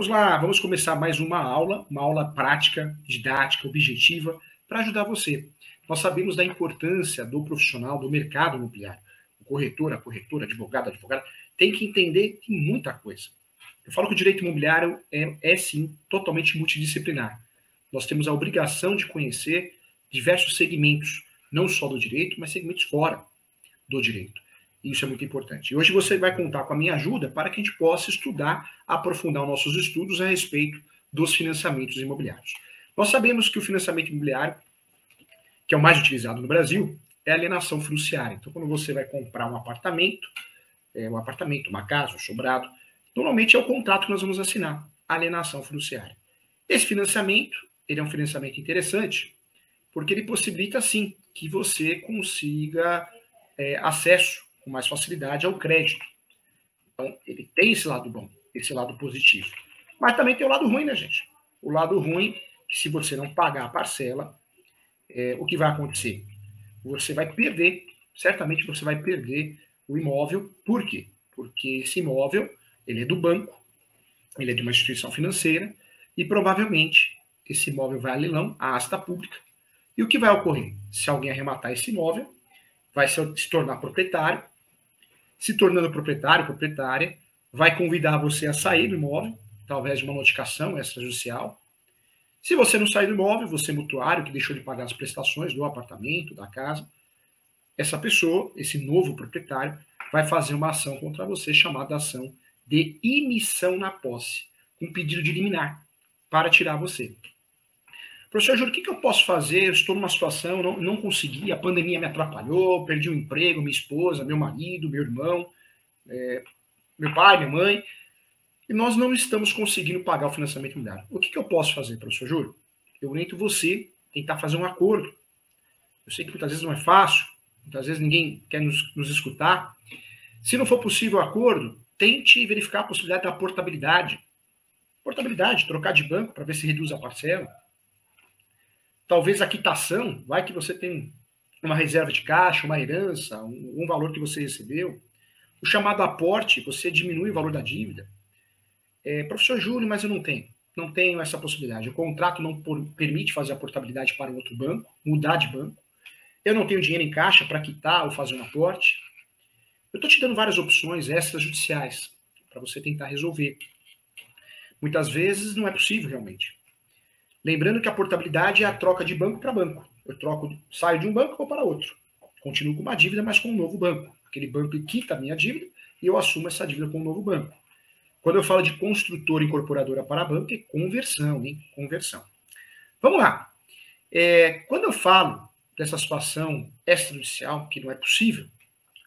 Vamos lá, vamos começar mais uma aula, uma aula prática, didática, objetiva, para ajudar você. Nós sabemos da importância do profissional do mercado imobiliário. O corretor, a corretora, advogado, advogada, tem que entender muita coisa. Eu falo que o direito imobiliário é, é sim totalmente multidisciplinar. Nós temos a obrigação de conhecer diversos segmentos, não só do direito, mas segmentos fora do direito. Isso é muito importante. E hoje você vai contar com a minha ajuda para que a gente possa estudar, aprofundar os nossos estudos a respeito dos financiamentos imobiliários. Nós sabemos que o financiamento imobiliário, que é o mais utilizado no Brasil, é a alienação fiduciária. Então, quando você vai comprar um apartamento, é, um apartamento, uma casa, um sobrado, normalmente é o contrato que nós vamos assinar, alienação fiduciária. Esse financiamento, ele é um financiamento interessante, porque ele possibilita, sim, que você consiga é, acesso com mais facilidade ao crédito. Então, ele tem esse lado bom, esse lado positivo. Mas também tem o lado ruim, né, gente? O lado ruim, que se você não pagar a parcela, é, o que vai acontecer? Você vai perder, certamente você vai perder o imóvel. Por quê? Porque esse imóvel, ele é do banco, ele é de uma instituição financeira, e provavelmente esse imóvel vai a leilão, a asta pública. E o que vai ocorrer? Se alguém arrematar esse imóvel, vai se tornar proprietário, se tornando proprietário, proprietária, vai convidar você a sair do imóvel, através de uma notificação extrajudicial. Se você não sair do imóvel, você é mutuário que deixou de pagar as prestações do apartamento, da casa, essa pessoa, esse novo proprietário, vai fazer uma ação contra você chamada ação de imissão na posse, com pedido de liminar para tirar você. Professor Júlio, o que, que, eu posso fazer? Eu estou numa situação, não, não consegui, a pandemia me atrapalhou, perdi o emprego, minha esposa, meu marido, meu irmão, é, meu pai, minha mãe, e nós não estamos conseguindo pagar o financiamento imobiliário. O que, que eu posso fazer, professor Júlio? Eu oriento você tentar fazer um acordo. Eu sei que muitas vezes não é fácil, muitas vezes ninguém quer nos, nos escutar. Se não for possível o acordo, tente verificar a possibilidade da portabilidade. Portabilidade, trocar de banco para ver se reduz a parcela Talvez a quitação, vai que você tem uma reserva de caixa, uma herança, um, um valor que você recebeu. O chamado aporte, você diminui o valor da dívida. É, professor Júlio, mas eu não tenho. Não tenho essa possibilidade. O contrato não por, permite fazer a portabilidade para outro banco, mudar de banco. Eu não tenho dinheiro em caixa para quitar ou fazer um aporte. Eu estou te dando várias opções extrajudiciais para você tentar resolver. Muitas vezes não é possível realmente. Lembrando que a portabilidade é a troca de banco para banco. Eu troco, saio de um banco vou para outro. Continuo com uma dívida, mas com um novo banco. Aquele banco quita a minha dívida e eu assumo essa dívida com um novo banco. Quando eu falo de construtora incorporadora para banco, é conversão, hein? Conversão. Vamos lá. É, quando eu falo dessa situação extrajudicial, que não é possível,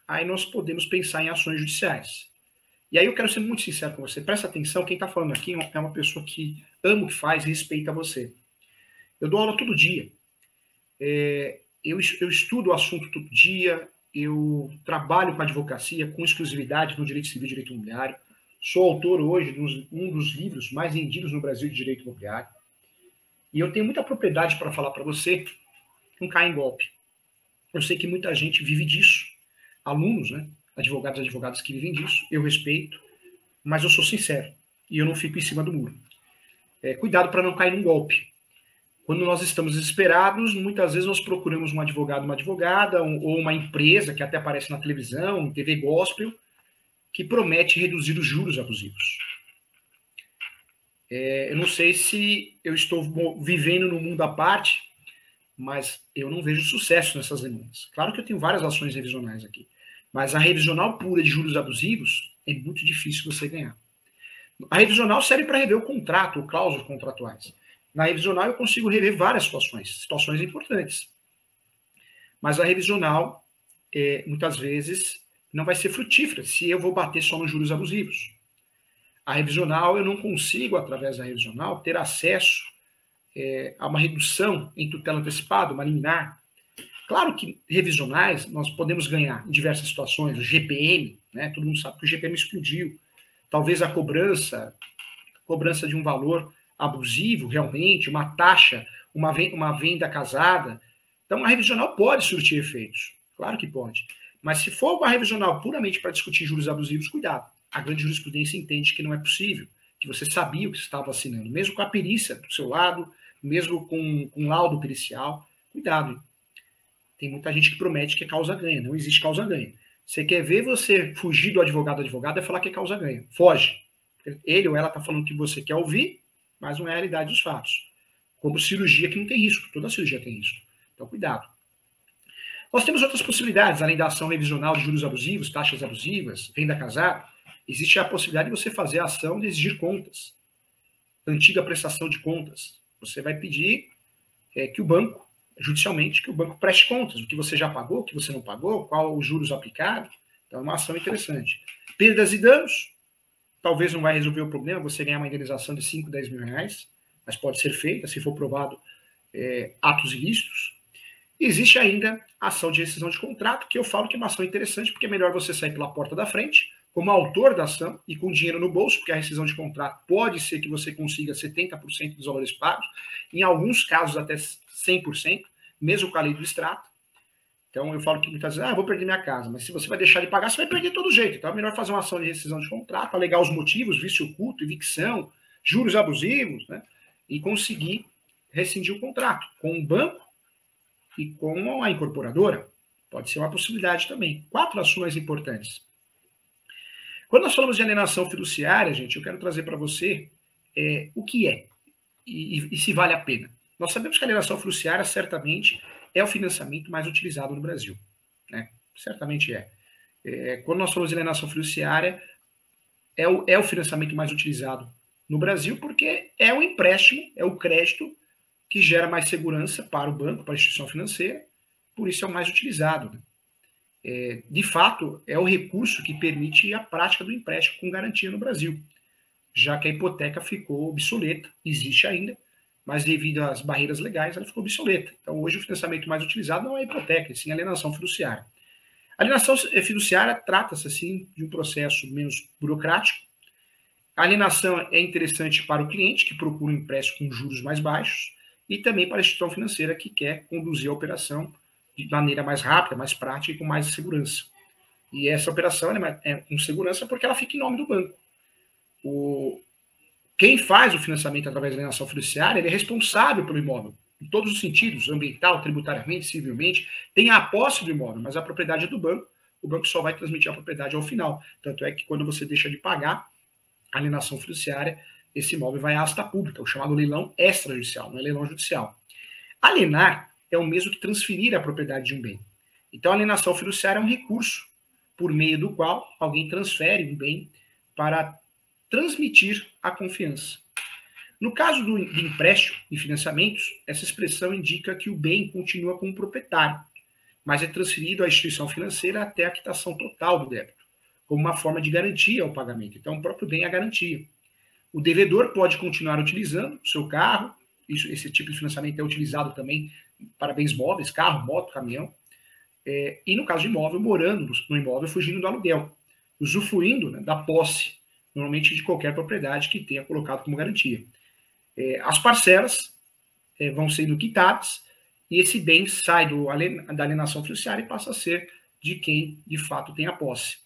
aí nós podemos pensar em ações judiciais. E aí eu quero ser muito sincero com você. Presta atenção, quem está falando aqui é uma pessoa que ama o que faz, respeita você. Eu dou aula todo dia. É, eu, eu estudo o assunto todo dia, eu trabalho com advocacia com exclusividade no direito civil e direito imobiliário. Sou autor hoje de um dos livros mais vendidos no Brasil de direito imobiliário. E eu tenho muita propriedade para falar para você, não cai em golpe. Eu sei que muita gente vive disso, alunos, né? Advogados e advogadas que vivem disso, eu respeito, mas eu sou sincero e eu não fico em cima do muro é, cuidado para não cair num golpe. Quando nós estamos desesperados, muitas vezes nós procuramos um advogado, uma advogada, um, ou uma empresa que até aparece na televisão, TV gospel, que promete reduzir os juros abusivos. É, eu não sei se eu estou vivendo no mundo à parte, mas eu não vejo sucesso nessas demandas. Claro que eu tenho várias ações revisionais aqui, mas a revisional pura de juros abusivos é muito difícil você ganhar. A revisional serve para rever o contrato, ou cláusulas contratuais. Na revisional eu consigo rever várias situações, situações importantes. Mas a revisional, é, muitas vezes, não vai ser frutífera se eu vou bater só nos juros abusivos. A revisional, eu não consigo, através da revisional, ter acesso é, a uma redução em tutela antecipada, uma liminar. Claro que revisionais nós podemos ganhar em diversas situações, o GPM, né? todo mundo sabe que o GPM explodiu, talvez a cobrança, cobrança de um valor abusivo, realmente, uma taxa, uma, uma venda casada. Então, a revisional pode surtir efeitos. Claro que pode. Mas se for uma revisional puramente para discutir juros abusivos, cuidado. A grande jurisprudência entende que não é possível, que você sabia o que estava assinando, mesmo com a perícia do seu lado, mesmo com, com laudo pericial. Cuidado. Tem muita gente que promete que é causa ganha. Não existe causa ganha. Você quer ver você fugir do advogado advogado é falar que é causa ganha. Foge. Ele ou ela está falando que você quer ouvir, mas não é a realidade dos fatos. Como cirurgia que não tem risco. Toda cirurgia tem risco. Então, cuidado. Nós temos outras possibilidades, além da ação revisional de juros abusivos, taxas abusivas, renda casada. Existe a possibilidade de você fazer a ação de exigir contas. Antiga prestação de contas. Você vai pedir é, que o banco, judicialmente, que o banco preste contas, o que você já pagou, o que você não pagou, qual os juros aplicados. Então, é uma ação interessante. Perdas e danos. Talvez não vai resolver o problema, você ganhar uma indenização de 5, 10 mil reais, mas pode ser feita se for provado é, atos ilícitos. Existe ainda a ação de rescisão de contrato, que eu falo que é uma ação interessante, porque é melhor você sair pela porta da frente, como autor da ação e com dinheiro no bolso, porque a rescisão de contrato pode ser que você consiga 70% dos valores pagos, em alguns casos até 100%, mesmo com a lei do extrato. Então eu falo que muitas vezes, ah, vou perder minha casa, mas se você vai deixar de pagar, você vai perder de todo jeito. Então é melhor fazer uma ação de rescisão de contrato, alegar os motivos, vício oculto, evicção, juros abusivos, né? E conseguir rescindir o contrato com o banco e com a incorporadora. Pode ser uma possibilidade também. Quatro ações importantes. Quando nós falamos de alienação fiduciária, gente, eu quero trazer para você é, o que é e, e, se vale a pena. Nós sabemos que a alienação fiduciária certamente é o financiamento mais utilizado no Brasil. Né? Certamente é. é. Quando nós falamos de alienação fiduciária, é o, é o financiamento mais utilizado no Brasil porque é o empréstimo, é o crédito que gera mais segurança para o banco, para a instituição financeira, por isso é o mais utilizado. Né? É, de fato, é o recurso que permite a prática do empréstimo com garantia no Brasil, já que a hipoteca ficou obsoleta, existe ainda, mas devido às barreiras legais, ela ficou obsoleta. Então, hoje, o financiamento mais utilizado não é a hipoteca, sim a alienação fiduciária. A alienação fiduciária trata-se, assim, de um processo menos burocrático. A alienação é interessante para o cliente, que procura um empréstimo com juros mais baixos, e também para a instituição financeira que quer conduzir a operação de maneira mais rápida, mais prática e com mais segurança. E essa operação é com segurança porque ela fica em nome do banco. O, quem faz o financiamento através da alienação fiduciária, ele é responsável pelo imóvel, em todos os sentidos, ambiental, tributariamente, civilmente, tem a posse do imóvel, mas a propriedade é do banco, o banco só vai transmitir a propriedade ao final. Tanto é que quando você deixa de pagar a alienação fiduciária, esse imóvel vai à asta pública, o chamado leilão extrajudicial, não é leilão judicial. Alienar é o mesmo que transferir a propriedade de um bem. Então, a alienação fiduciária é um recurso por meio do qual alguém transfere um bem para transmitir a confiança. No caso do, empréstimo e financiamentos, essa expressão indica que o bem continua com o proprietário, mas é transferido à instituição financeira até a quitação total do débito, como uma forma de garantia ao pagamento. Então, o próprio bem é a garantia. O devedor pode continuar utilizando o seu carro, isso, esse tipo de financiamento é utilizado também para bens móveis, carro, moto, caminhão, é, e no caso de imóvel, morando no imóvel, fugindo do aluguel, usufruindo né, da posse, normalmente de qualquer propriedade que tenha colocado como garantia. É, as parcelas é, vão sendo quitadas e esse bem sai do, da alienação fiduciária e passa a ser de quem de fato tem a posse.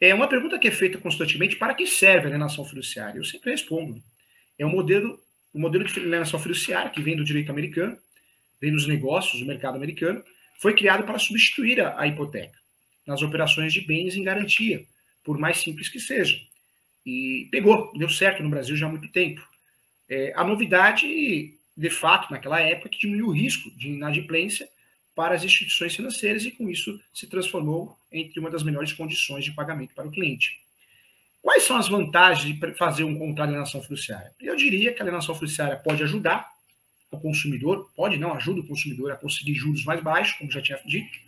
É uma pergunta que é feita constantemente: para que serve a alienação fiduciária? Eu sempre respondo. É um modelo, um modelo de alienação fiduciária que vem do direito americano, vem dos negócios do mercado americano, foi criado para substituir a, a hipoteca nas operações de bens em garantia, por mais simples que seja. E pegou, deu certo no Brasil já há muito tempo. É, a novidade, de fato, naquela época, é que diminuiu o risco de inadimplência para as instituições financeiras e, com isso, se transformou entre uma das melhores condições de pagamento para o cliente. Quais são as vantagens de fazer um contrato de alienação fiduciária? Eu diria que a alienação fiduciária pode ajudar o consumidor, pode não, ajuda o consumidor a conseguir juros mais baixos, como já tinha dito,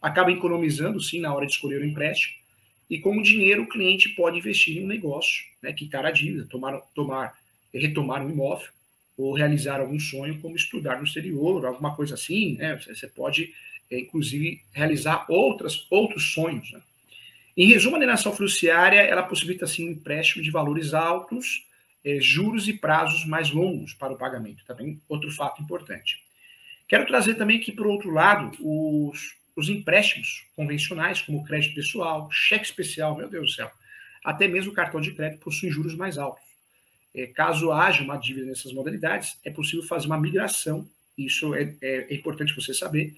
acaba economizando, sim, na hora de escolher o empréstimo, e com o dinheiro o cliente pode investir em um negócio, né, quitar a dívida, tomar, tomar, retomar um imóvel, ou realizar algum sonho, como estudar no exterior, alguma coisa assim, né? Você pode, é, inclusive, realizar outras, outros sonhos. Né? Em resumo, a alienação fiduciária, ela possibilita, assim, um empréstimo de valores altos, é, juros e prazos mais longos para o pagamento. Também outro fato importante. Quero trazer também que, por outro lado, os, os empréstimos convencionais, como crédito pessoal, cheque especial, meu Deus do céu, até mesmo o cartão de crédito possuem juros mais altos. é, caso haja uma dívida nessas modalidades, é possível fazer uma migração, isso é, é, é importante você saber,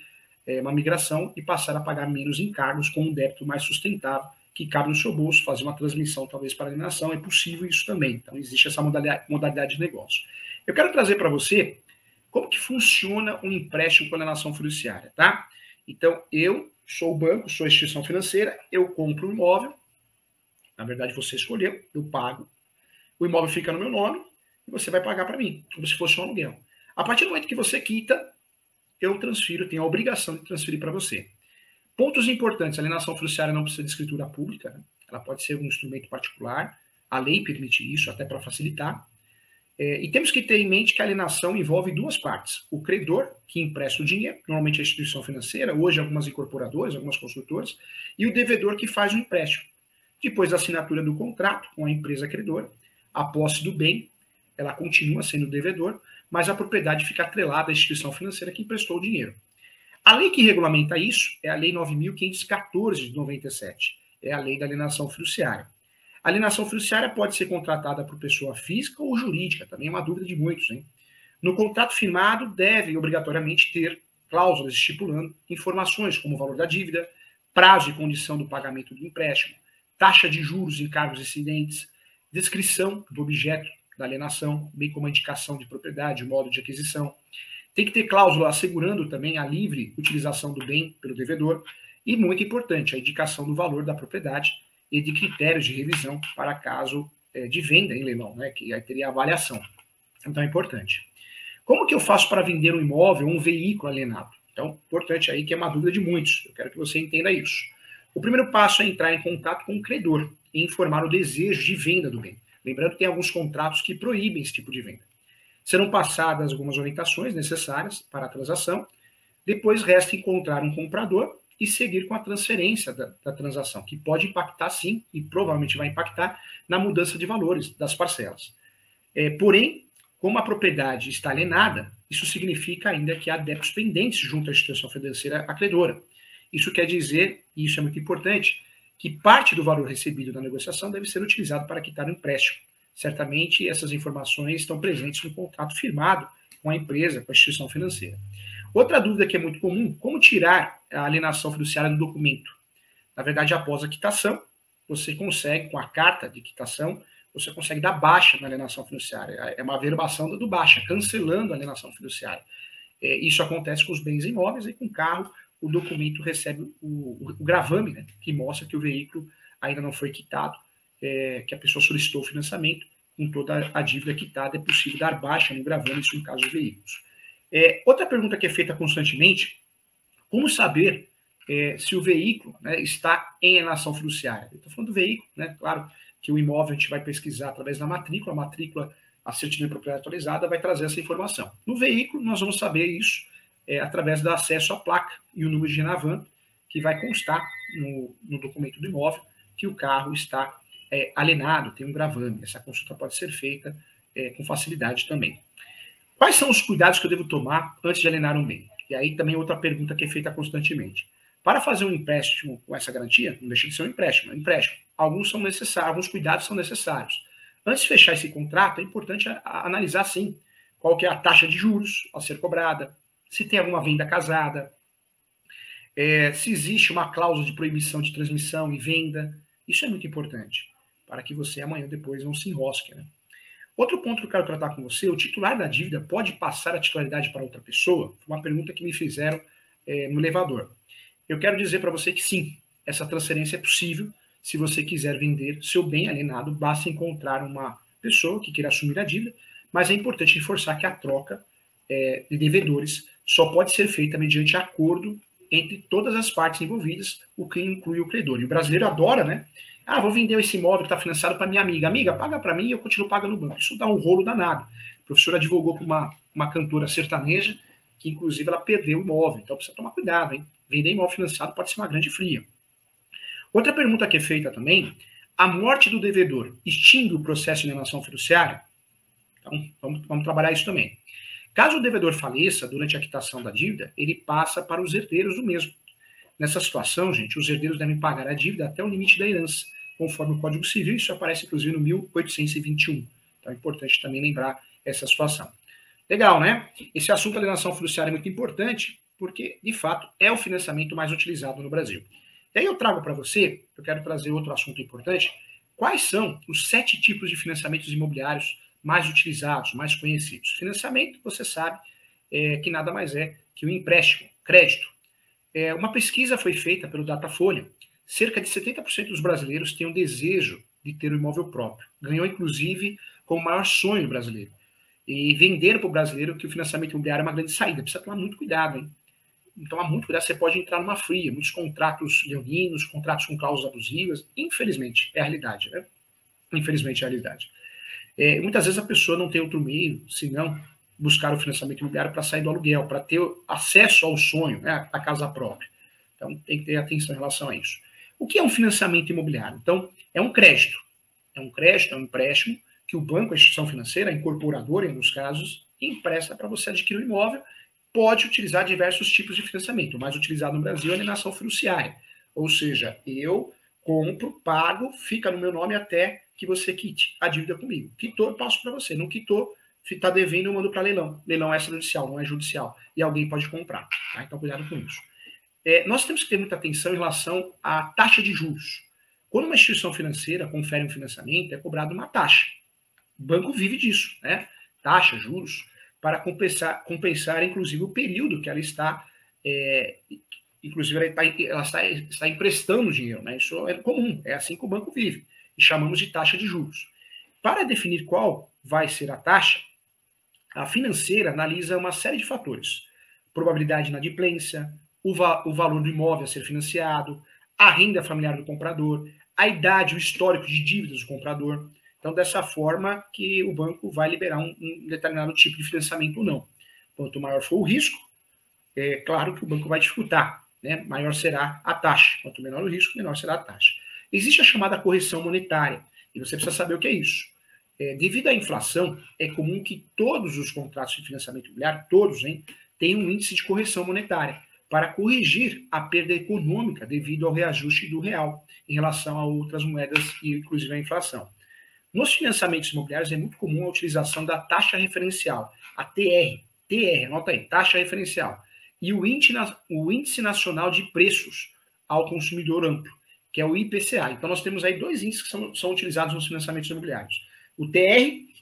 é uma migração e passar a pagar menos encargos com um débito mais sustentável, que cabe no seu bolso, fazer uma transmissão talvez para alienação, é possível isso também. Então, existe essa modalidade, modalidade de negócio. Eu quero trazer para você como que funciona um empréstimo com alienação fiduciária, tá? Então, eu sou o banco, sou a instituição financeira, eu compro um imóvel, na verdade você escolheu, eu pago, o imóvel fica no meu nome e você vai pagar para mim, como se fosse um aluguel. A partir do momento que você quita, eu transfiro, tenho a obrigação de transferir para você. Pontos importantes: a alienação fiduciária não precisa de escritura pública, né? ela pode ser um instrumento particular, a lei permite isso, até para facilitar. É, e temos que ter em mente que a alienação envolve duas partes: o credor, que empresta o dinheiro, normalmente a instituição financeira, hoje algumas incorporadoras, algumas construtoras, e o devedor, que faz o empréstimo. Depois da assinatura do contrato com a empresa credora, a posse do bem, ela continua sendo devedor, mas a propriedade fica atrelada à instituição financeira que emprestou o dinheiro. A lei que regulamenta isso é a Lei 9.514 de 97, é a lei da alienação fiduciária. A alienação fiduciária pode ser contratada por pessoa física ou jurídica, também é uma dúvida de muitos. Hein? No contrato firmado, deve obrigatoriamente ter cláusulas estipulando informações como o valor da dívida, prazo e condição do pagamento do empréstimo, taxa de juros em cargos excedentes, descrição do objeto da alienação, bem como a indicação de propriedade, modo de aquisição. Tem que ter cláusula assegurando também a livre utilização do bem pelo devedor e, muito importante, a indicação do valor da propriedade e de critérios de revisão para caso é, de venda em leilão, né, que aí teria avaliação. Então é importante. Como que eu faço para vender um imóvel, um veículo alienado? Então, importante aí que é uma dúvida de muitos. Eu quero que você entenda isso. O primeiro passo é entrar em contato com o credor e informar o desejo de venda do bem. Lembrando que tem alguns contratos que proíbem esse tipo de venda. Serão passadas algumas orientações necessárias para a transação. Depois resta encontrar um comprador e seguir com a transferência da, da, transação, que pode impactar sim, e provavelmente vai impactar, na mudança de valores das parcelas. É, porém, como a propriedade está alienada, isso significa ainda que há débitos pendentes junto à instituição financeira acreedora. Isso quer dizer, e isso é muito importante, que parte do valor recebido da negociação deve ser utilizado para quitar o empréstimo. Certamente essas informações estão presentes no contrato firmado com a empresa, com a instituição financeira. Outra dúvida que é muito comum, como tirar a alienação fiduciária do documento? Na verdade, após a quitação, você consegue, com a carta de quitação, você consegue dar baixa na alienação fiduciária. É uma verbação do baixa, cancelando a alienação fiduciária. É, isso acontece com os bens imóveis e com o carro, o documento recebe o, o, o gravame, né, que mostra que o veículo ainda não foi quitado, é, que a pessoa solicitou o financiamento, com toda a dívida quitada, é possível dar baixa no gravame, isso no caso dos veículos. É, outra pergunta que é feita constantemente, como saber é, se o veículo né, está em alienação fiduciária? Estou falando do veículo, né? Claro que o imóvel a gente vai pesquisar através da matrícula, a matrícula, a certidão de propriedade atualizada vai trazer essa informação. No veículo, nós vamos saber isso é, através do acesso à placa e o número de Renavan, que vai constar no, no documento do imóvel que o carro está é, alienado, tem um gravame. Essa consulta pode ser feita é, com facilidade também. Quais são os cuidados que eu devo tomar antes de alienar um bem? E aí também outra pergunta que é feita constantemente. Para fazer um empréstimo com essa garantia, não deixa de ser um empréstimo, é um empréstimo. Alguns são necessários, alguns cuidados são necessários. Antes de fechar esse contrato, é importante analisar sim qual que é a taxa de juros a ser cobrada, se tem alguma venda casada, é, se existe uma cláusula de proibição de transmissão e venda. Isso é muito importante para que você amanhã depois não se enrosque. Né? Outro ponto que eu quero tratar com você, o titular da dívida pode passar a titularidade para outra pessoa? Foi uma pergunta que me fizeram é, no elevador. Eu quero dizer para você que sim, essa transferência é possível se você quiser vender seu bem alienado, basta encontrar uma pessoa que queira assumir a dívida, mas é importante reforçar que a troca é, de devedores só pode ser feita mediante acordo entre todas as partes envolvidas, o que inclui o credor. E o brasileiro adora, né? Ah, vou vender esse imóvel que está financiado para minha amiga. Amiga, paga para mim e eu continuo pagando o banco. Isso dá um rolo danado. A professora advogou para uma, uma cantora sertaneja, que inclusive ela perdeu o imóvel. Então precisa tomar cuidado, hein? Vender imóvel financiado pode ser uma grande fria. Outra pergunta que é feita também: a morte do devedor extingue o processo de alienação fiduciária? Então, vamos, vamos trabalhar isso também. Caso o devedor faleça durante a quitação da dívida, ele passa para os herdeiros do mesmo. Nessa situação, gente, os herdeiros devem pagar a dívida até o limite da herança conforme o Código Civil, isso aparece inclusive no 1821. Então é importante também lembrar essa situação. Legal, né? Esse assunto da alienação fiduciária é muito importante, porque, de fato, é o financiamento mais utilizado no Brasil. E aí eu trago para você, eu quero trazer outro assunto importante, quais são os sete tipos de financiamentos imobiliários mais utilizados, mais conhecidos. Financiamento, você sabe, é, que nada mais é que o um empréstimo, crédito. É, uma pesquisa foi feita pelo Datafolha. Cerca de 70% dos brasileiros têm o desejo de ter um imóvel próprio. Ganhou, inclusive, como o maior sonho brasileiro. E vender para o brasileiro que o financiamento imobiliário é uma grande saída. Precisa tomar muito cuidado, hein? Então, há muito cuidado, você pode entrar numa fria. Muitos contratos leoninos, contratos com cláusulas abusivas. Infelizmente, é a realidade, né? Infelizmente, é a realidade. É, muitas vezes a pessoa não tem outro meio, senão buscar o financiamento imobiliário para sair do aluguel, para ter acesso ao sonho, né, à casa própria. Então, tem que ter atenção em relação a isso. O que é um financiamento imobiliário? Então, é um crédito. É um crédito, é um empréstimo que o banco, a instituição financeira, a incorporadora, em alguns casos, empresta para você adquirir um imóvel. Pode utilizar diversos tipos de financiamento. O mais utilizado no Brasil é a alienação fiduciária. Ou seja, eu compro, pago, fica no meu nome até que você quite a dívida comigo. Quitou, eu passo para você. Não quitou, está devendo, eu mando para leilão. Leilão é extrajudicial, não é judicial. E alguém pode comprar. Tá? Então, cuidado com isso. É, nós temos que ter muita atenção em relação à taxa de juros. Quando uma instituição financeira confere um financiamento, é cobrado uma taxa. O banco vive disso, né? Taxa, juros, para compensar, compensar inclusive, o período que ela está, é, inclusive, ela, está, ela está, está emprestando dinheiro, né? Isso é comum, é assim que o banco vive. E chamamos de taxa de juros. Para definir qual vai ser a taxa, a financeira analisa uma série de fatores: probabilidade de inadimplência, o, va o valor do imóvel a ser financiado, a renda familiar do comprador, a idade, o histórico de dívidas do comprador. Então, dessa forma que o banco vai liberar um, um determinado tipo de financiamento ou não. Quanto maior for o risco, é claro que o banco vai dificultar, né? maior será a taxa. Quanto menor o risco, menor será a taxa. Existe a chamada correção monetária, e você precisa saber o que é isso. É, devido à inflação, é comum que todos os contratos de financiamento imobiliário, todos, hein, tenham um índice de correção monetária para corrigir a perda econômica devido ao reajuste do real em relação a outras moedas e inclusive a inflação. Nos financiamentos imobiliários é muito comum a utilização da taxa referencial, a TR, TR, anota aí, taxa referencial, e o índice, o índice nacional de preços ao consumidor amplo, que é o IPCA. Então nós temos aí dois índices que são, são utilizados nos financiamentos imobiliários o TR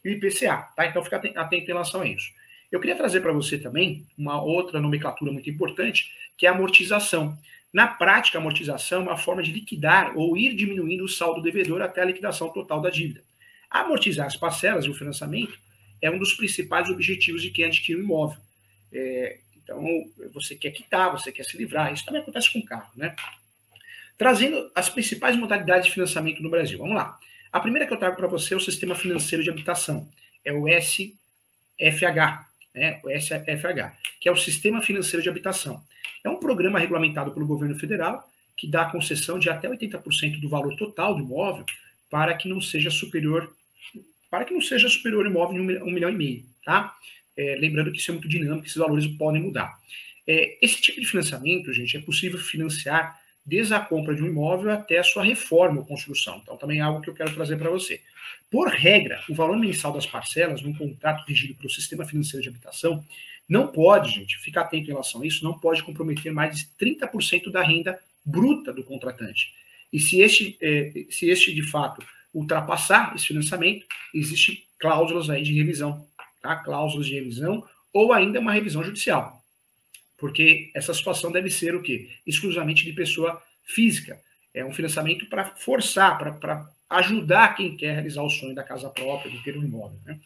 e o IPCA, tá? Então fica atento em relação a isso. Eu queria trazer para você também uma outra nomenclatura muito importante, que é a amortização. Na prática, a amortização é uma forma de liquidar ou ir diminuindo o saldo devedor até a liquidação total da dívida. Amortizar as parcelas do financiamento é um dos principais objetivos de quem adquire um imóvel. É, então, você quer quitar, você quer se livrar. Isso também acontece com o carro, né? Trazendo as principais modalidades de financiamento no Brasil. Vamos lá. A primeira que eu trago para você é o Sistema Financeiro de Habitação, é o SFH, né? o SFH, que é o Sistema Financeiro de Habitação. É um programa regulamentado pelo governo federal que dá concessão de até 80% do valor total do imóvel para que não seja superior para que não seja superior imóvel de um milhão e meio, tá? É, lembrando que isso é muito dinâmico, esses valores podem mudar. É, esse tipo de financiamento, gente, é possível financiar desde a compra de um imóvel até a sua reforma ou construção. Então, também é algo que eu quero trazer para você. Por regra, o valor mensal das parcelas num contrato regido pelo sistema financeiro de habitação não pode, gente, ficar atento em relação a isso, não pode comprometer mais de 30% da renda bruta do contratante. E se este, é, se este de fato ultrapassar esse financiamento, existem cláusulas aí de revisão, tá? Cláusulas de revisão ou ainda uma revisão judicial porque essa situação deve ser o quê? Exclusivamente de pessoa física. É um financiamento para forçar, para ajudar quem quer realizar o sonho da casa própria, de ter um imóvel. Né?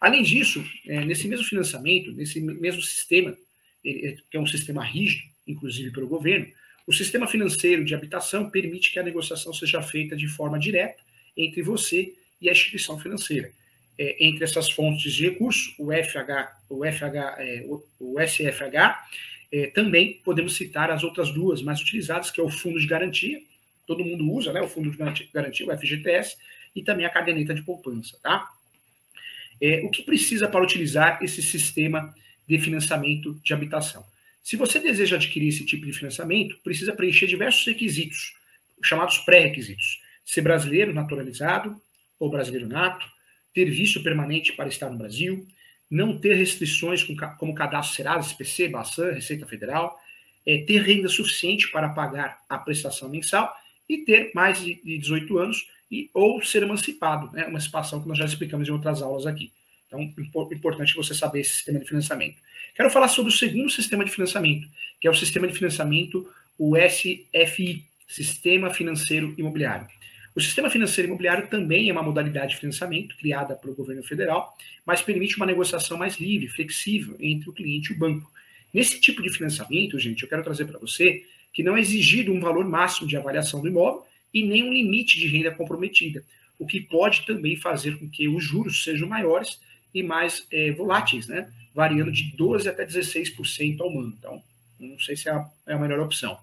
Além disso, é, nesse mesmo financiamento, nesse mesmo sistema, ele, que é um sistema rígido, inclusive pelo governo, o sistema financeiro de habitação permite que a negociação seja feita de forma direta entre você e a instituição financeira. É, entre essas fontes de recursos, o FH, o, FH, é, o, o SFH é, também podemos citar as outras duas mais utilizadas, que é o fundo de garantia, todo mundo usa, né? O fundo de garantia, o FGTS, e também a caderneta de poupança, tá? É, o que precisa para utilizar esse sistema de financiamento de habitação? Se você deseja adquirir esse tipo de financiamento, precisa preencher diversos requisitos, chamados pré-requisitos. Ser brasileiro naturalizado ou brasileiro nato, ter visto permanente para estar no Brasil, não ter restrições como cadastro Serasa, SPC, Baçan, Receita Federal, é, ter renda suficiente para pagar a prestação mensal e ter mais de 18 anos e, ou ser emancipado, né? emancipação que nós já explicamos em outras aulas aqui. Então, importante você saber esse sistema de financiamento. Quero falar sobre o segundo sistema de financiamento, que é o sistema de financiamento, o SFI, Sistema Financeiro Imobiliário. O sistema financeiro imobiliário também é uma modalidade de financiamento criada pelo governo federal, mas permite uma negociação mais livre, flexível entre o cliente e o banco. Nesse tipo de financiamento, gente, eu quero trazer para você que não é exigido um valor máximo de avaliação do imóvel e nem um limite de renda comprometida, o que pode também fazer com que os juros sejam maiores e mais é, voláteis, né? variando de 12% até 16% ao ano. Então, não sei se é a, é a melhor opção.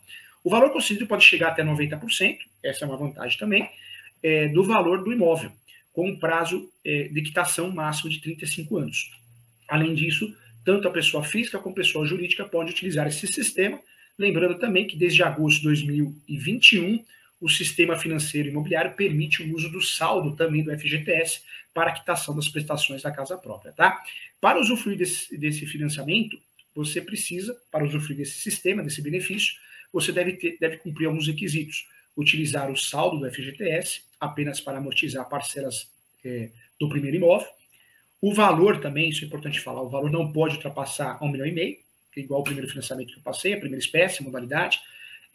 O valor concedido pode chegar até 90%, essa é uma vantagem também, é, do valor do imóvel, com um prazo é, de quitação máximo de 35 anos. Além disso, tanto a pessoa física como a pessoa jurídica pode utilizar esse sistema, lembrando também que desde agosto de 2021, o sistema financeiro imobiliário permite o uso do saldo também do FGTS para a quitação das prestações da casa própria, tá? Para usufruir desse, desse financiamento, você precisa, para usufruir desse sistema, desse benefício, você deve, ter, deve cumprir alguns requisitos utilizar o saldo do FGTS apenas para amortizar parcelas é, do primeiro imóvel. O valor também, isso é importante falar, o valor não pode ultrapassar um milhão e meio, que é igual ao primeiro financiamento que eu passei, a primeira espécie, modalidade.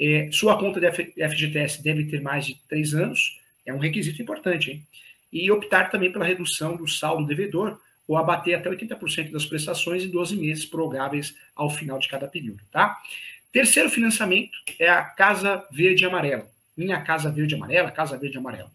É, sua conta de FGTS deve ter mais de três anos, é um requisito importante, hein? E optar também pela redução do saldo devedor, ou abater até 80% das prestações em 12 meses prorrogáveis ao final de cada período, tá? Terceiro financiamento é a Casa Verde e Amarela. Minha Casa Verde Amarela, Casa Verde Amarela.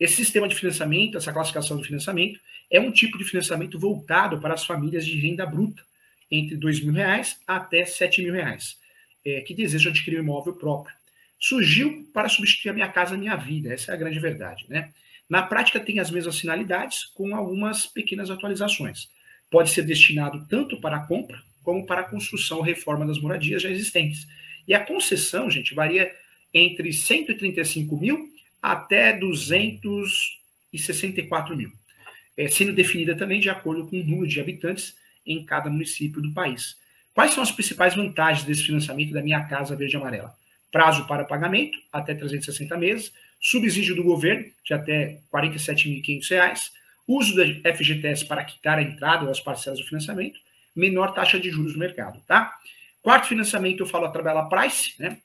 Esse sistema de financiamento, essa classificação de financiamento, é um tipo de financiamento voltado para as famílias de renda bruta, entre 2 mil reais até 7 mil reais, é, que desejam adquirir um imóvel próprio. Surgiu para substituir a Minha Casa Minha Vida, essa é a grande verdade. Né? Na prática, tem as mesmas finalidades, com algumas pequenas atualizações. Pode ser destinado tanto para a compra, como para a construção ou reforma das moradias já existentes. E a concessão, gente, varia entre 135 mil até 264 mil, é, sendo definida também de acordo com o número de habitantes em cada município do país. Quais são as principais vantagens desse financiamento da Minha Casa Verde e Amarela? Prazo para pagamento, até 360 meses, subsídio do governo, de até R$ 47.500, uso da FGTS para quitar a entrada ou as parcelas do financiamento, menor taxa de juros no mercado, tá? Quarto financiamento, eu falo a tabela Price, né?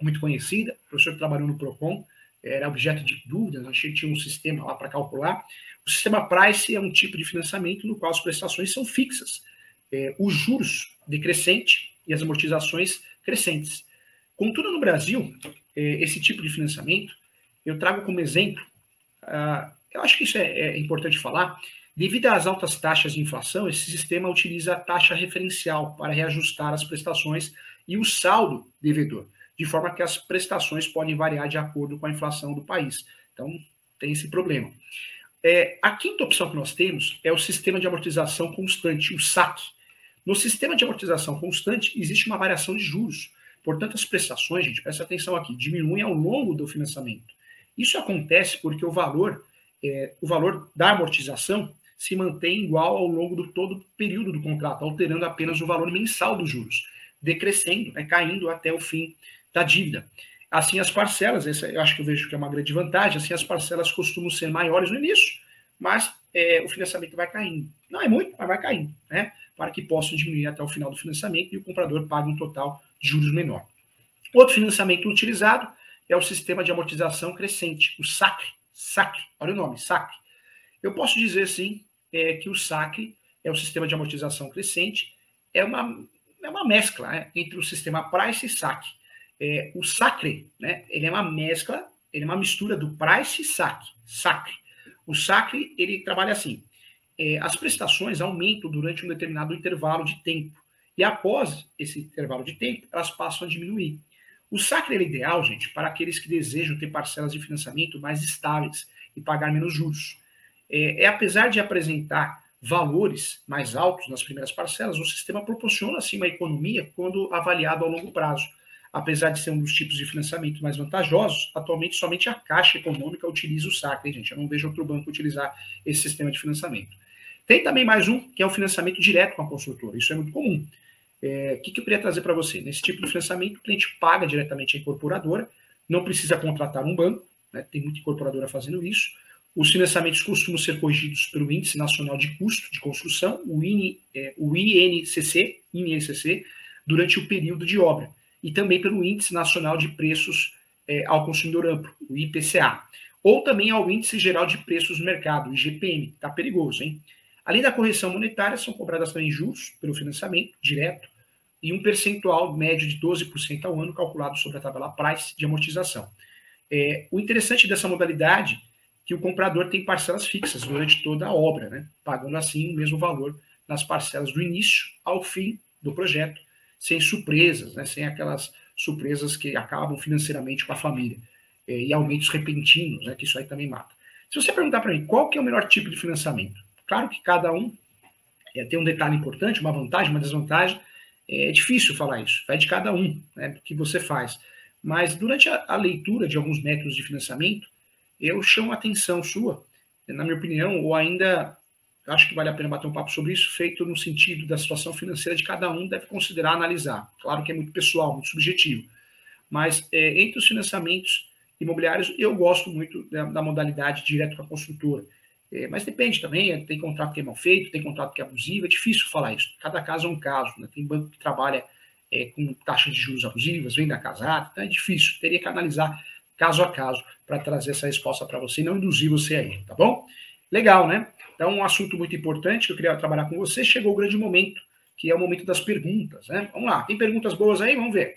muito conhecida, o professor trabalhou no PROCON, era objeto de dúvidas, achei que tinha um sistema lá para calcular. O sistema Price é um tipo de financiamento no qual as prestações são fixas, é, os juros decrescente e as amortizações crescentes. Contudo, no Brasil, é, esse tipo de financiamento, eu trago como exemplo, ah, eu acho que isso é, é importante falar, devido às altas taxas de inflação, esse sistema utiliza a taxa referencial para reajustar as prestações e o saldo devedor de forma que as prestações podem variar de acordo com a inflação do país. Então, tem esse problema. É, a quinta opção que nós temos é o sistema de amortização constante, o SAC. No sistema de amortização constante, existe uma variação de juros. Portanto, as prestações, gente, presta atenção aqui, diminuem ao longo do financiamento. Isso acontece porque o valor, é, o valor da amortização se mantém igual ao longo do todo o período do contrato, alterando apenas o valor mensal dos juros, decrescendo, né, caindo até o fim da dívida. Assim, as parcelas, essa eu acho que eu vejo que é uma grande vantagem, assim, as parcelas costumam ser maiores no início, mas é, o financiamento vai caindo. Não é muito, mas vai caindo, né? Para que possam diminuir até o final do financiamento e o comprador pague um total de juros menor. Outro financiamento utilizado é o sistema de amortização crescente, o SACRE. SACRE, olha o nome, SACRE. Eu posso dizer, sim, é, que o SACRE é o sistema de amortização crescente, é uma, é uma mescla né, entre o sistema Price e SACRE. É, o Sacre, né, ele é uma mescla, ele é uma mistura do Price e Sacre. Sacre. O Sacre, ele trabalha assim, é, as prestações aumentam durante um determinado intervalo de tempo, e após esse intervalo de tempo, elas passam a diminuir. O Sacre é ideal, gente, para aqueles que desejam ter parcelas de financiamento mais estáveis e pagar menos juros. É, é apesar de apresentar valores mais altos nas primeiras parcelas, o sistema proporciona, assim, uma economia quando avaliado ao longo prazo apesar de ser um dos tipos de financiamento mais vantajosos, atualmente somente a Caixa Econômica utiliza o SAC, hein, gente? Eu não vejo outro banco utilizar esse sistema de financiamento. Tem também mais um, que é o financiamento direto com a construtora. Isso é muito comum. É, o que, que eu queria trazer para você? Nesse tipo de financiamento, o cliente paga diretamente a incorporadora, não precisa contratar um banco, né? tem muita incorporadora fazendo isso. Os financiamentos costumam ser corrigidos pelo Índice Nacional de Custo de Construção, o, é, o INCC, INCC, durante o período de obra e também pelo Índice Nacional de Preços é, ao Consumidor Amplo, o IPCA, ou também ao Índice Geral de Preços do Mercado, o IGPM. Está perigoso, hein? Além da correção monetária, são cobradas também juros pelo financiamento direto e um percentual médio de 12% ao ano calculado sobre a tabela price de amortização. É, o interessante dessa modalidade que o comprador tem parcelas fixas durante toda a obra, né? pagando assim o mesmo valor nas parcelas do início ao fim do projeto, sem surpresas, né, sem aquelas surpresas que acabam financeiramente com a família, é, e aumentos repentinos, né, que isso aí também mata. Se você perguntar para mim qual que é o melhor tipo de financiamento, claro que cada um é, tem um detalhe importante, uma vantagem, uma desvantagem, é difícil falar isso, vai de cada um, né, do que você faz. Mas durante a, a leitura de alguns métodos de financiamento, eu chamo a atenção sua, na minha opinião, ou ainda acho que vale a pena bater um papo sobre isso, feito no sentido da situação financeira de cada um, deve considerar analisar. Claro que é muito pessoal, muito subjetivo, mas é, entre os financiamentos imobiliários, eu gosto muito da, da modalidade direto com a construtora. É, mas depende também, é, tem contrato que é mal feito, tem contrato que é abusivo, é difícil falar isso. Cada caso é um caso. Né? Tem banco que trabalha é, com taxas de juros abusivas, vem da casada, então é difícil. Teria que analisar caso a caso para trazer essa resposta para você e não induzir você aí, tá bom? Legal, né? Então, um assunto muito importante que eu queria trabalhar com você, chegou o grande momento, que é o momento das perguntas, né? Vamos lá, tem perguntas boas aí? Vamos ver.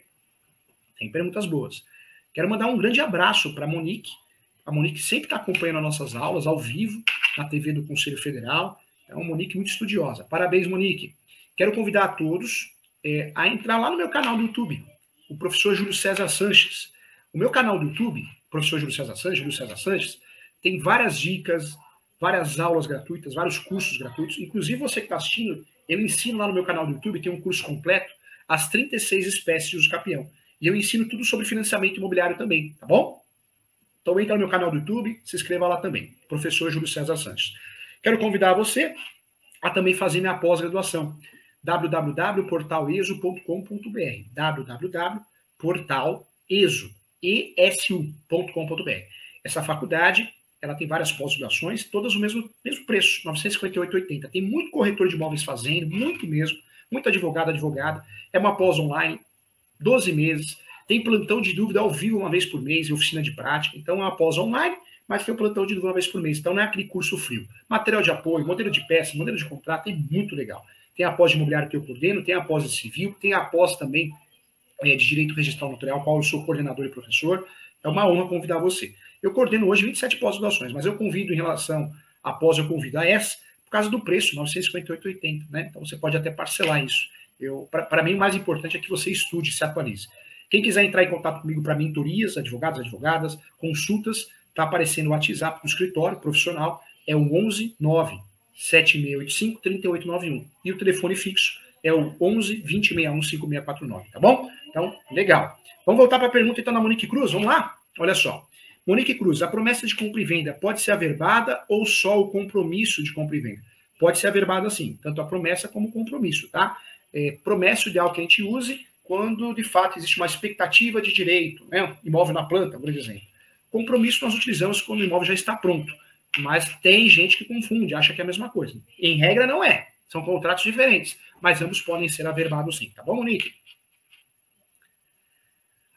Tem perguntas boas. Quero mandar um grande abraço para a Monique. A Monique sempre está acompanhando as nossas aulas ao vivo, na TV do Conselho Federal. É uma Monique muito estudiosa. Parabéns, Monique. Quero convidar a todos é, a entrar lá no meu canal do YouTube, o professor Júlio César Sanches. O meu canal do YouTube, professor Júlio César Sanches, Júlio César Sanches, tem várias dicas, várias aulas gratuitas, vários cursos gratuitos. Inclusive, você que está assistindo, eu ensino lá no meu canal do YouTube, tem um curso completo, as 36 espécies de uso capião. E eu ensino tudo sobre financiamento imobiliário também, tá bom? Então entra no meu canal do YouTube, se inscreva lá também, professor Júlio César Santos. Quero convidar você a também fazer minha pós-graduação, www.portaleso.com.br www.portaleso.com.br Essa faculdade ela tem várias pós-graduações, todas o mesmo, mesmo preço, R$ 958,80. Tem muito corretor de imóveis fazendo, muito mesmo, muito advogado, advogada. É uma pós online, 12 meses. Tem plantão de dúvida ao vivo uma vez por mês oficina de prática. Então é uma pós online, mas tem o plantão de dúvida uma vez por mês. Então não é aquele curso frio. Material de apoio, modelo de peça, modelo de contrato, é muito legal. Tem a pós de imobiliário que eu coordeno, tem a pós de civil, tem a pós também de direito registral notarial, eu sou coordenador e professor. É uma honra convidar você. Eu coordeno hoje 27 pós-graduações, mas eu convido em relação à pós, eu convido a essa, por causa do preço, 958,80, né? Então você pode até parcelar isso. Para mim, o mais importante é que você estude, se atualize. Quem quiser entrar em contato comigo para mentorias, advogados, advogadas, consultas, está aparecendo o WhatsApp do escritório profissional, é o 11 9 7685 3891. E o telefone fixo é o 11 2061 5649, tá bom? Então, legal. Vamos voltar para a pergunta então da Monique Cruz, vamos lá? Olha só. Monique Cruz, a promessa de compra e venda pode ser averbada ou só o compromisso de compra e venda? Pode ser averbada sim, tanto a promessa como o compromisso, tá? É, promessa ideal que a gente use quando de fato existe uma expectativa de direito, né? imóvel na planta, por exemplo. Compromisso nós utilizamos quando o imóvel já está pronto, mas tem gente que confunde, acha que é a mesma coisa. Em regra não é, são contratos diferentes, mas ambos podem ser averbados sim, tá bom, Monique?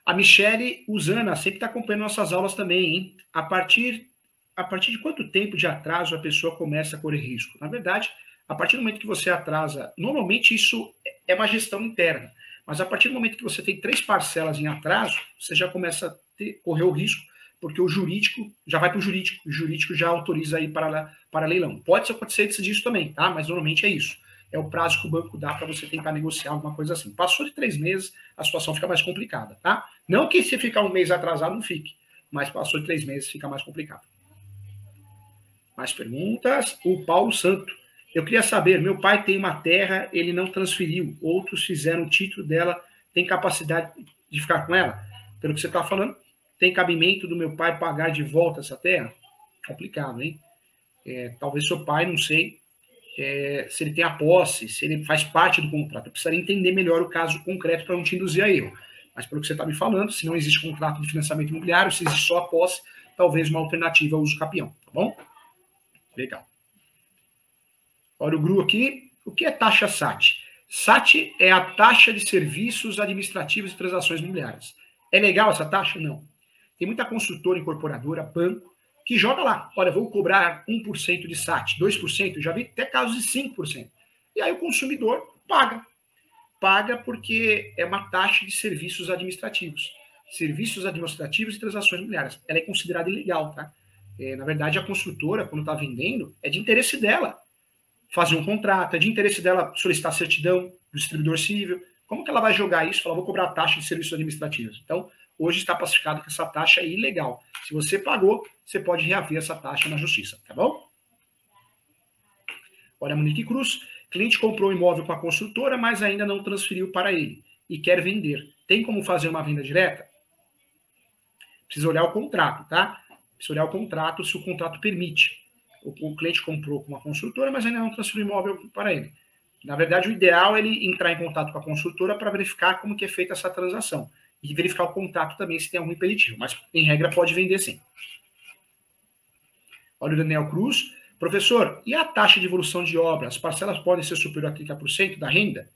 A Michele Usana sempre está acompanhando nossas aulas também, hein? A partir, a partir de quanto tempo de atraso a pessoa começa a correr risco? Na verdade, a partir do momento que você atrasa, normalmente isso é uma gestão interna, mas a partir do momento que você tem três parcelas em atraso, você já começa a ter, correr o risco, porque o jurídico já vai para o jurídico, o jurídico já autoriza aí para, para leilão. Pode acontecer disso também, tá? Mas normalmente é isso é o prazo que o banco dá para você tentar negociar alguma coisa assim. Passou de três meses, a situação fica mais complicada, tá? Não que se ficar um mês atrasado não fique, mas passou de três meses fica mais complicado. Mais perguntas? O Paulo Santo. Eu queria saber, meu pai tem uma terra, ele não transferiu, outros fizeram o título dela, tem capacidade. de ficar com ela? Pelo que você está falando, tem cabimento do meu pai pagar de volta essa terra? Complicado, hein? É, talvez seu pai, não sei, é, se ele tem a posse, se ele faz parte do contrato. Eu precisaria entender melhor o caso concreto para não te induzir a erro. Mas pelo que você está me falando, se não existe contrato de financiamento imobiliário, se existe só a posse, talvez uma alternativa ao uso capião, tá bom? Legal. Olha o GRU aqui. O que é taxa SAT? SAT é a taxa de serviços administrativos e transações imobiliárias. É legal essa taxa? Não. Tem muita construtora, incorporadora, banco, que joga lá. Olha, vou cobrar 1% de SAT, 2%, já vi até casos de 5%. E aí o consumidor paga. Paga porque é uma taxa de serviços administrativos. Serviços administrativos e transações imobiliárias. Ela é considerada ilegal, tá? É, na verdade, a construtora, quando está vendendo, é de interesse dela fazer um contrato, é de interesse dela solicitar certidão do distribuidor civil. Como que ela vai jogar isso? Falar, vou cobrar taxa de serviços administrativos. Então, hoje está pacificado que essa taxa é ilegal. Se você pagou, você pode reaver essa taxa na justiça, tá bom? Olha, Monique Cruz, cliente comprou imóvel com a construtora, mas ainda não transferiu para ele e quer vender. Tem como fazer uma venda direta? Precisa olhar o contrato, tá? Precisa olhar o contrato, se o contrato permite. O, o cliente comprou com uma construtora, mas ainda não transferiu o imóvel para ele. Na verdade, o ideal é ele entrar em contato com a construtora para verificar como que é feita essa transação e verificar o contrato também se tem algum impeditivo, mas em regra pode vender sim. Olha o Daniel Cruz. Professor, e a taxa de evolução de obra? As parcelas podem ser superior a 30% da renda?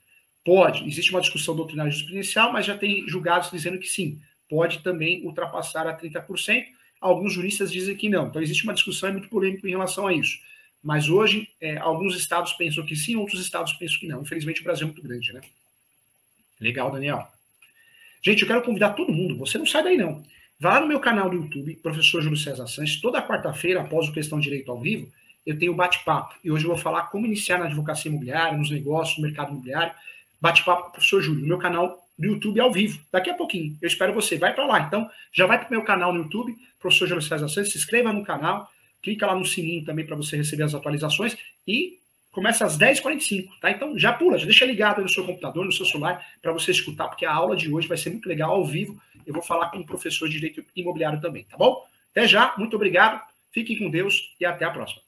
Pode. Existe uma discussão doutrinária jurisprudencial, mas já tem julgados dizendo que sim. Pode também ultrapassar a 30%. Alguns juristas dizem que não. Então, existe uma discussão é muito polêmica em relação a isso. Mas hoje, é, alguns estados pensam que sim, outros estados pensam que não. Infelizmente, o Brasil é muito grande, né? Legal, Daniel. Gente, eu quero convidar todo mundo. Você não sai daí, não. Vá no meu canal do YouTube, professor Júlio César Sanches, toda quarta-feira, após o Questão Direito ao Vivo, eu tenho bate-papo. E hoje eu vou falar como iniciar na advocacia imobiliária, nos negócios, no mercado imobiliário. Bate-papo com o professor Júlio, no meu canal do YouTube ao vivo. Daqui a pouquinho. Eu espero você. Vai para lá. Então, já vai para o meu canal no YouTube, professor Júlio César Sanches, se inscreva no canal, clica lá no sininho também para você receber as atualizações e começa às 10h45, tá? Então já pula, já deixa ligado no seu computador, no seu celular, para você escutar, porque a aula de hoje vai ser muito legal ao vivo eu vou falar com um professor de direito imobiliário também, tá bom? Até já, muito obrigado, fiquem com Deus e até a próxima.